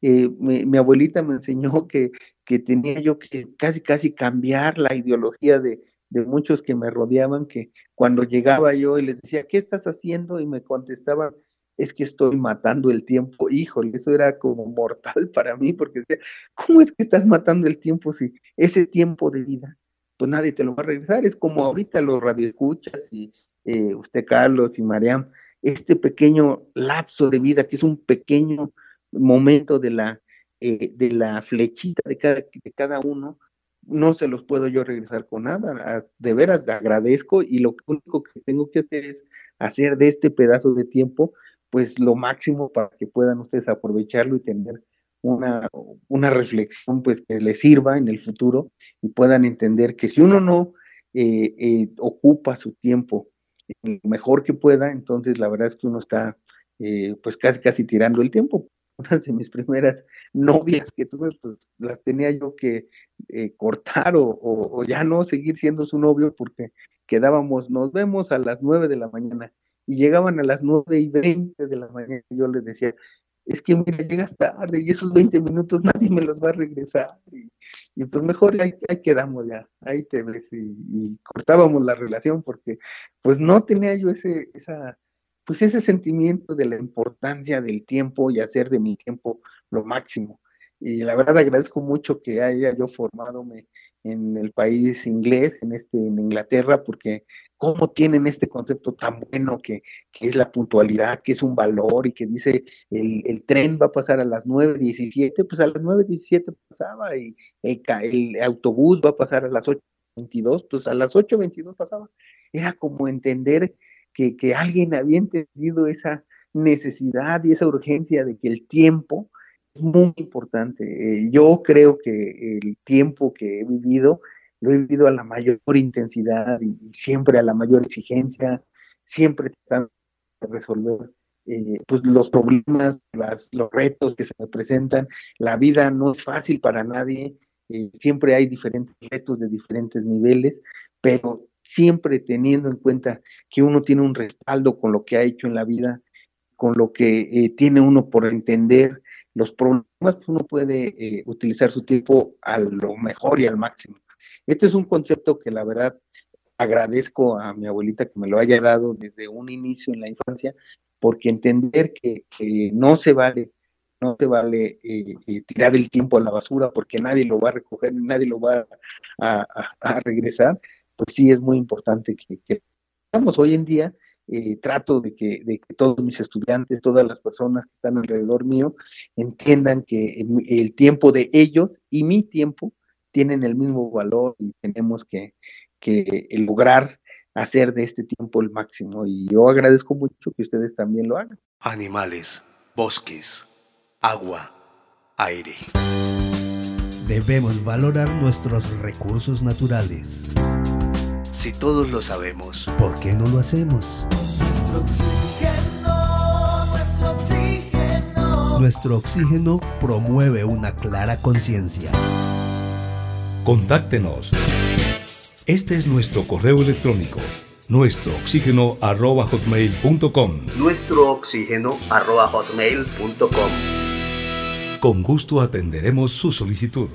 Eh, mi, abuelita me enseñó que, que, tenía yo que casi, casi cambiar la ideología de, de, muchos que me rodeaban, que cuando llegaba yo y les decía, ¿qué estás haciendo? Y me contestaban, es que estoy matando el tiempo. Híjole, eso era como mortal para mí, porque decía, ¿cómo es que estás matando el tiempo si ese tiempo de vida, pues nadie te lo va a regresar? Es como ahorita los radioescuchas y eh, usted, Carlos y Mariam, este pequeño lapso de vida, que es un pequeño momento de la, eh, de la flechita de cada, de cada uno, no se los puedo yo regresar con nada. De veras, agradezco y lo único que tengo que hacer es hacer de este pedazo de tiempo pues lo máximo para que puedan ustedes aprovecharlo y tener una, una reflexión pues que les sirva en el futuro y puedan entender que si uno no eh, eh, ocupa su tiempo lo mejor que pueda, entonces la verdad es que uno está eh, pues casi casi tirando el tiempo. Una de mis primeras novias que tuve, pues las tenía yo que cortar o, o, ya no seguir siendo su novio porque quedábamos, nos vemos a las nueve de la mañana y llegaban a las nueve y veinte de la mañana. Yo les decía, es que mira, llegas tarde y esos 20 minutos nadie me los va a regresar. Y, pues mejor ahí, quedamos ya, ahí te ves. Y, cortábamos la relación porque pues no tenía yo ese, esa, pues ese sentimiento de la importancia del tiempo y hacer de mi tiempo lo máximo. Y la verdad agradezco mucho que haya yo formado en el país inglés, en este, en Inglaterra, porque cómo tienen este concepto tan bueno que, es la puntualidad, que es un valor y que dice el, tren va a pasar a las 9.17, pues a las 9.17 pasaba y el, autobús va a pasar a las 8.22, pues a las 8.22 pasaba. Era como entender que, alguien había entendido esa necesidad y esa urgencia de que el tiempo muy importante. Eh, yo creo que el tiempo que he vivido lo he vivido a la mayor intensidad y, siempre a la mayor exigencia, siempre tratando de resolver eh, pues los problemas, los retos que se presentan. La vida no es fácil para nadie, eh, siempre hay diferentes retos de diferentes niveles, pero siempre teniendo en cuenta que uno tiene un respaldo con lo que ha hecho en la vida, con lo que tiene uno por entender los problemas, pues uno puede utilizar su tiempo a lo mejor y al máximo. Este es un concepto que la verdad agradezco a mi abuelita que me lo haya dado desde un inicio en la infancia, porque entender que, no se vale no se vale eh, eh, tirar el tiempo a la basura porque nadie lo va a recoger, nadie lo va a, regresar, pues sí es muy importante que, que hoy en día. Eh, trato de que, de que todos mis estudiantes, todas las personas que están alrededor mío, entiendan que el, tiempo de ellos y mi tiempo tienen el mismo valor y tenemos que, que lograr hacer de este tiempo el máximo. Y yo agradezco mucho que ustedes también lo hagan. Animales, bosques, agua, aire. Debemos valorar nuestros recursos naturales. Si todos lo sabemos, ¿por qué no lo hacemos? Nuestro oxígeno, nuestro oxígeno. Nuestro oxígeno promueve una clara conciencia. Contáctenos. Este es nuestro correo electrónico nuestro oxígeno arroba hotmail.com. Nuestro oxígeno arroba hotmail.com. Con gusto atenderemos su solicitud.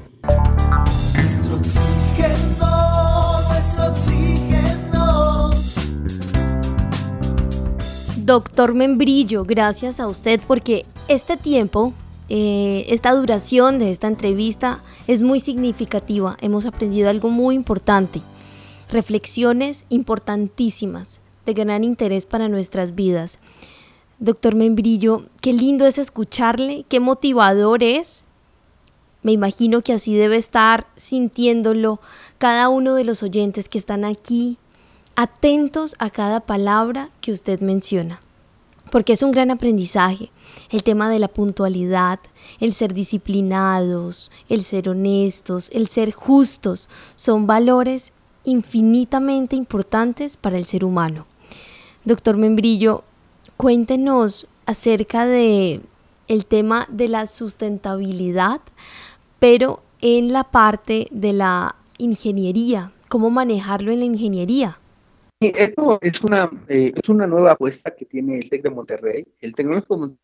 Doctor Membrillo, gracias a usted porque este tiempo, eh, esta duración de esta entrevista es muy significativa. Hemos aprendido algo muy importante reflexiones importantísimas de gran interés para nuestras vidas. Doctor Membrillo, qué lindo es escucharle, qué motivador es. Me imagino que así debe estar sintiéndolo cada uno de los oyentes que están aquí, atentos a cada palabra que usted menciona. Porque es un gran aprendizaje el tema de la puntualidad, el ser disciplinados, el ser honestos, el ser justos, son valores infinitamente importantes para el ser humano. Doctor Membrillo, cuéntenos acerca de el tema de la sustentabilidad, pero en la parte de la ingeniería, cómo manejarlo en la ingeniería. Esto es una, eh, es una nueva apuesta que tiene el TEC de Monterrey. El Tecnológico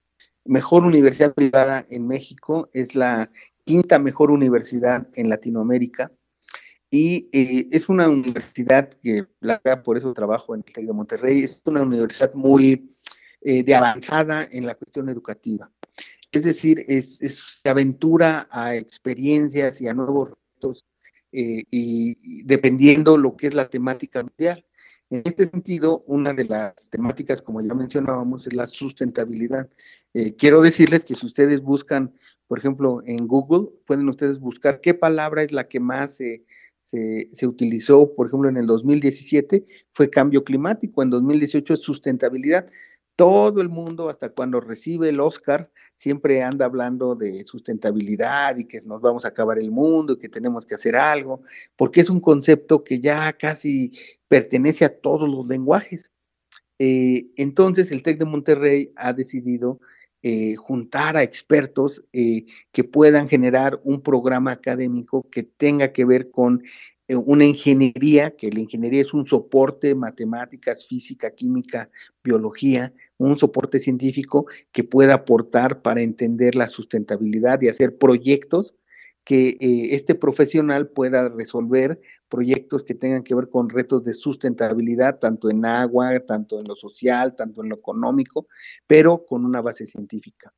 Mejor Universidad Privada en México es la quinta mejor universidad en Latinoamérica y eh, es una universidad que, la por eso trabajo en el TEC de Monterrey, es una universidad muy eh, de avanzada en la cuestión educativa. Es decir, se aventura a experiencias y a nuevos retos eh, y dependiendo lo que es la temática mundial. En este sentido, una de las temáticas, como ya mencionábamos, es la sustentabilidad. quiero decirles que si ustedes buscan, por ejemplo, en Google, pueden ustedes buscar qué palabra es la que más se se, utilizó, por ejemplo, en el 2017 fue cambio climático, en 2018 es sustentabilidad. Todo el mundo, hasta cuando recibe el Oscar, siempre anda hablando de sustentabilidad y que nos vamos a acabar el mundo y que tenemos que hacer algo, porque es un concepto que ya casi pertenece a todos los lenguajes. Eh, entonces, el TEC de Monterrey ha decidido eh, juntar a expertos eh, que puedan generar un programa académico que tenga que ver con una ingeniería, que la ingeniería es un soporte, matemáticas, física, química, biología, un soporte científico que pueda aportar para entender la sustentabilidad y hacer proyectos que este profesional pueda resolver proyectos que tengan que ver con retos de sustentabilidad, tanto en agua, tanto en lo social, tanto en lo económico, pero con una base científica.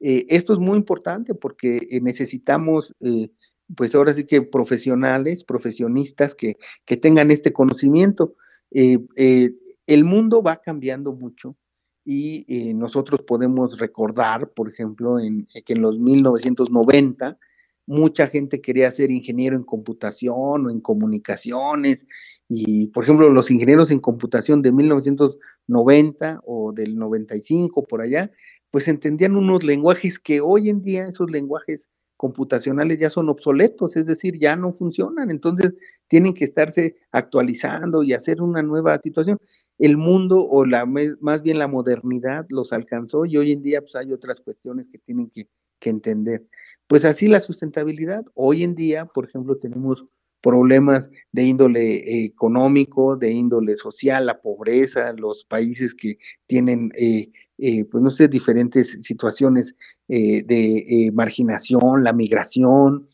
Eh, esto es muy importante porque eh, necesitamos, eh, pues ahora sí que profesionales, profesionistas que, que tengan este conocimiento. el mundo va cambiando mucho y nosotros podemos recordar, por ejemplo, en, que en los 1990, mucha gente quería ser ingeniero en computación o en comunicaciones. Y, por ejemplo, los ingenieros en computación de 1990 o del 95 por allá, pues entendían unos lenguajes que hoy en día esos lenguajes computacionales ya son obsoletos, es decir, ya no funcionan, entonces tienen que estarse actualizando y hacer una nueva situación. El mundo o la más bien la modernidad los alcanzó y hoy en día pues hay otras cuestiones que tienen que, que entender. Pues así la sustentabilidad. Hoy en día, por ejemplo, tenemos problemas de índole económico, de índole social, la pobreza, los países que tienen, eh, eh, pues no sé, diferentes situaciones eh, de marginación, la migración,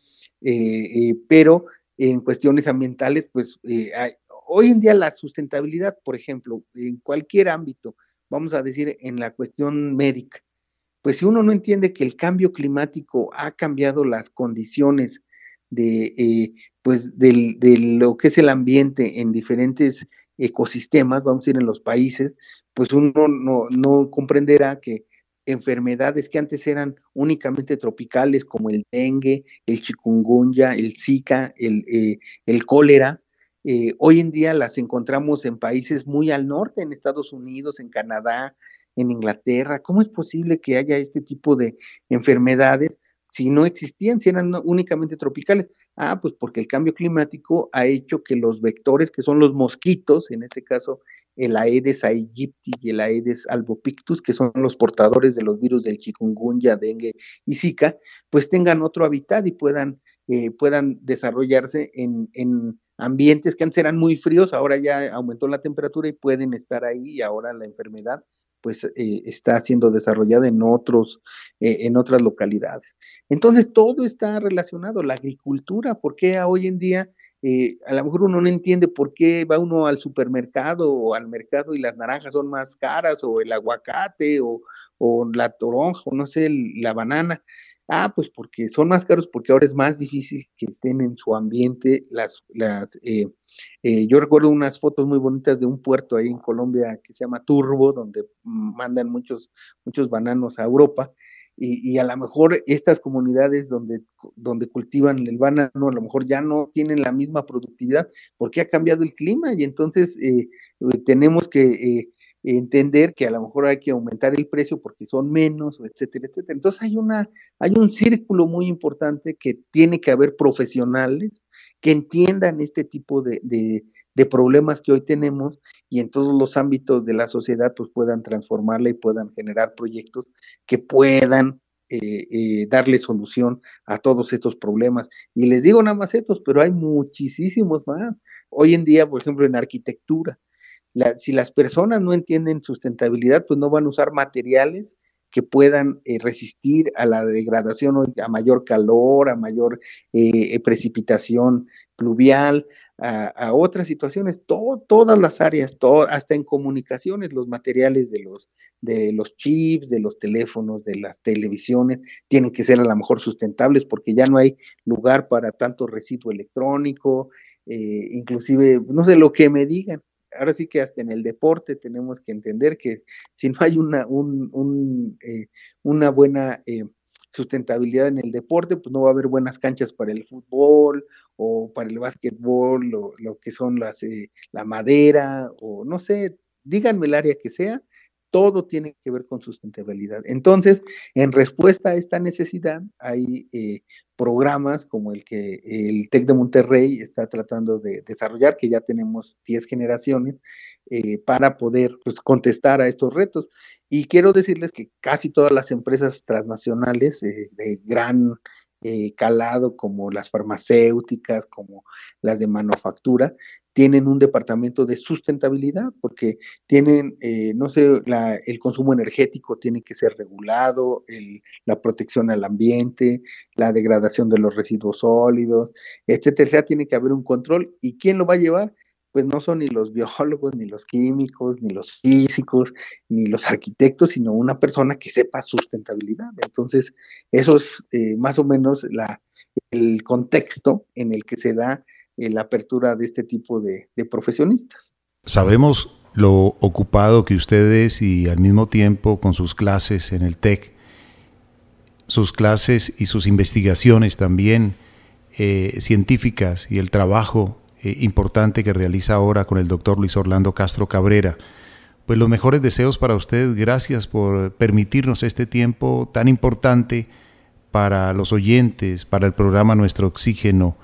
pero en cuestiones ambientales, pues hoy en día la sustentabilidad, por ejemplo, en cualquier ámbito, vamos a decir en la cuestión médica, pues si uno no entiende que el cambio climático ha cambiado las condiciones de, eh, pues de lo que es el ambiente en diferentes ecosistemas, vamos a decir, en los países, pues uno no, no comprenderá que enfermedades que antes eran únicamente tropicales, como el dengue, el chikungunya, el zika, el, eh, el cólera, eh, hoy en día las encontramos en países muy al norte, en Estados Unidos, en Canadá, en Inglaterra. ¿Cómo es posible que haya este tipo de enfermedades si no existían, si eran únicamente tropicales? Ah, pues porque el cambio climático ha hecho que los vectores, que son los mosquitos, en este caso el Aedes aegypti y el Aedes albopictus, que son los portadores de los virus del chikungunya, dengue y zika, pues tengan otro hábitat y puedan, eh, puedan desarrollarse en, en ambientes que antes eran muy fríos, ahora ya aumentó la temperatura y pueden estar ahí y ahora la enfermedad pues eh, está siendo desarrollada en otros, eh, en otras localidades. Entonces todo está relacionado, la agricultura, porque hoy en día eh, a lo mejor uno no entiende por qué va uno al supermercado o al mercado y las naranjas son más caras, o el aguacate, o, o la toronja, o no sé, la banana. Ah, pues porque son más caros, porque ahora es más difícil que estén en su ambiente. Las, las, eh, eh, yo recuerdo unas fotos muy bonitas de un puerto ahí en Colombia que se llama Turbo, donde mandan muchos, muchos bananos a Europa. Y, y, a lo mejor estas comunidades donde, donde cultivan el banano, a lo mejor ya no tienen la misma productividad porque ha cambiado el clima y entonces eh, tenemos que entender que a lo mejor hay que aumentar el precio porque son menos, etcétera, etcétera. Entonces hay una, hay un círculo muy importante que tiene que haber profesionales que entiendan este tipo de, de, problemas que hoy tenemos y en todos los ámbitos de la sociedad pues puedan transformarla y puedan generar proyectos que puedan eh, eh, darle solución a todos estos problemas. Y les digo nada más estos, pero hay muchísimos más. Hoy en día, por ejemplo, en arquitectura, si las personas no entienden sustentabilidad, pues no van a usar materiales que puedan eh, resistir a la degradación, a mayor calor, a mayor eh, eh, precipitación pluvial, a, otras situaciones, todas las áreas, hasta en comunicaciones, los materiales de los, de los chips, de los teléfonos, de las televisiones, tienen que ser a lo mejor sustentables porque ya no hay lugar para tanto residuo electrónico, inclusive, no sé lo que me digan, ahora sí que hasta en el deporte tenemos que entender que si no hay una, eh, una buena eh, sustentabilidad en el deporte, pues no va a haber buenas canchas para el fútbol o para el básquetbol, o lo que son las, eh, la madera, o no sé, díganme el área que sea, todo tiene que ver con sustentabilidad. Entonces, en respuesta a esta necesidad, hay eh, programas como el que el TEC de Monterrey está tratando de desarrollar, que ya tenemos 10 generaciones, eh, para poder pues, contestar a estos retos. Y quiero decirles que casi todas las empresas transnacionales eh, de gran calado, como las farmacéuticas, como las de manufactura, tienen un departamento de sustentabilidad porque tienen, eh, no sé, el consumo energético tiene que ser regulado, la protección al ambiente, la degradación de los residuos sólidos, etcétera. Tiene que haber un control. ¿Y quién lo va a llevar? Pues no son ni los biólogos, ni los químicos, ni los físicos, ni los arquitectos, sino una persona que sepa sustentabilidad. Entonces, eso es eh, más o menos la, el contexto en el que se da la apertura de este tipo de, profesionistas. Sabemos lo ocupado que ustedes y al mismo tiempo con sus clases en el TEC, sus clases y sus investigaciones también eh, científicas y el trabajo eh, importante que realiza ahora con el doctor Luis Orlando Castro Cabrera. Pues los mejores deseos para usted, gracias por permitirnos este tiempo tan importante para los oyentes, para el programa Nuestro Oxígeno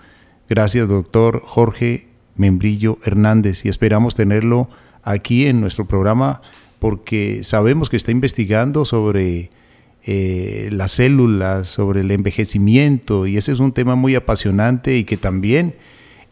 Gracias, doctor Jorge Membrillo Hernández, y esperamos tenerlo aquí en nuestro programa porque sabemos que está investigando sobre eh, las células, sobre el envejecimiento, y ese es un tema muy apasionante y que también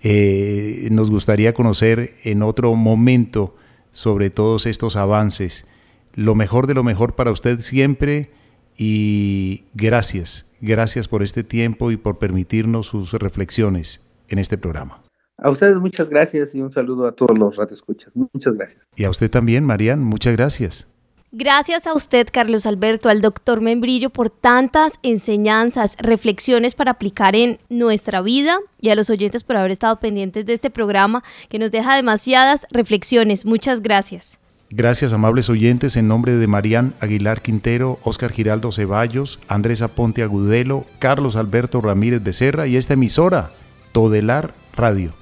eh, nos gustaría conocer en otro momento sobre todos estos avances. Lo mejor de lo mejor para usted siempre y gracias, gracias por este tiempo y por permitirnos sus reflexiones en este programa. A ustedes muchas gracias y un saludo a todos los radioescuchas. Muchas gracias. Y a usted también, Marian, muchas gracias. Gracias a usted, Carlos Alberto, al doctor Membrillo, por tantas enseñanzas, reflexiones para aplicar en nuestra vida y a los oyentes por haber estado pendientes de este programa que nos deja demasiadas reflexiones. Muchas gracias. Gracias, amables oyentes, en nombre de Marían Aguilar Quintero, Óscar Giraldo Ceballos, Andrés Aponte Agudelo, Carlos Alberto Ramírez Becerra y esta emisora, Todelar Radio.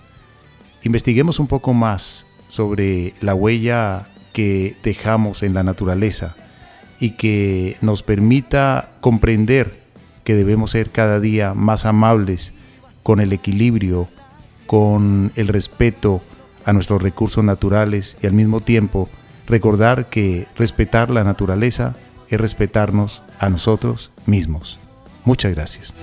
Investiguemos un poco más sobre la huella que dejamos en la naturaleza y que nos permita comprender que debemos ser cada día más amables con el equilibrio, con el respeto a nuestros recursos naturales y al mismo tiempo recordar que respetar la naturaleza es respetarnos a nosotros mismos. Muchas gracias.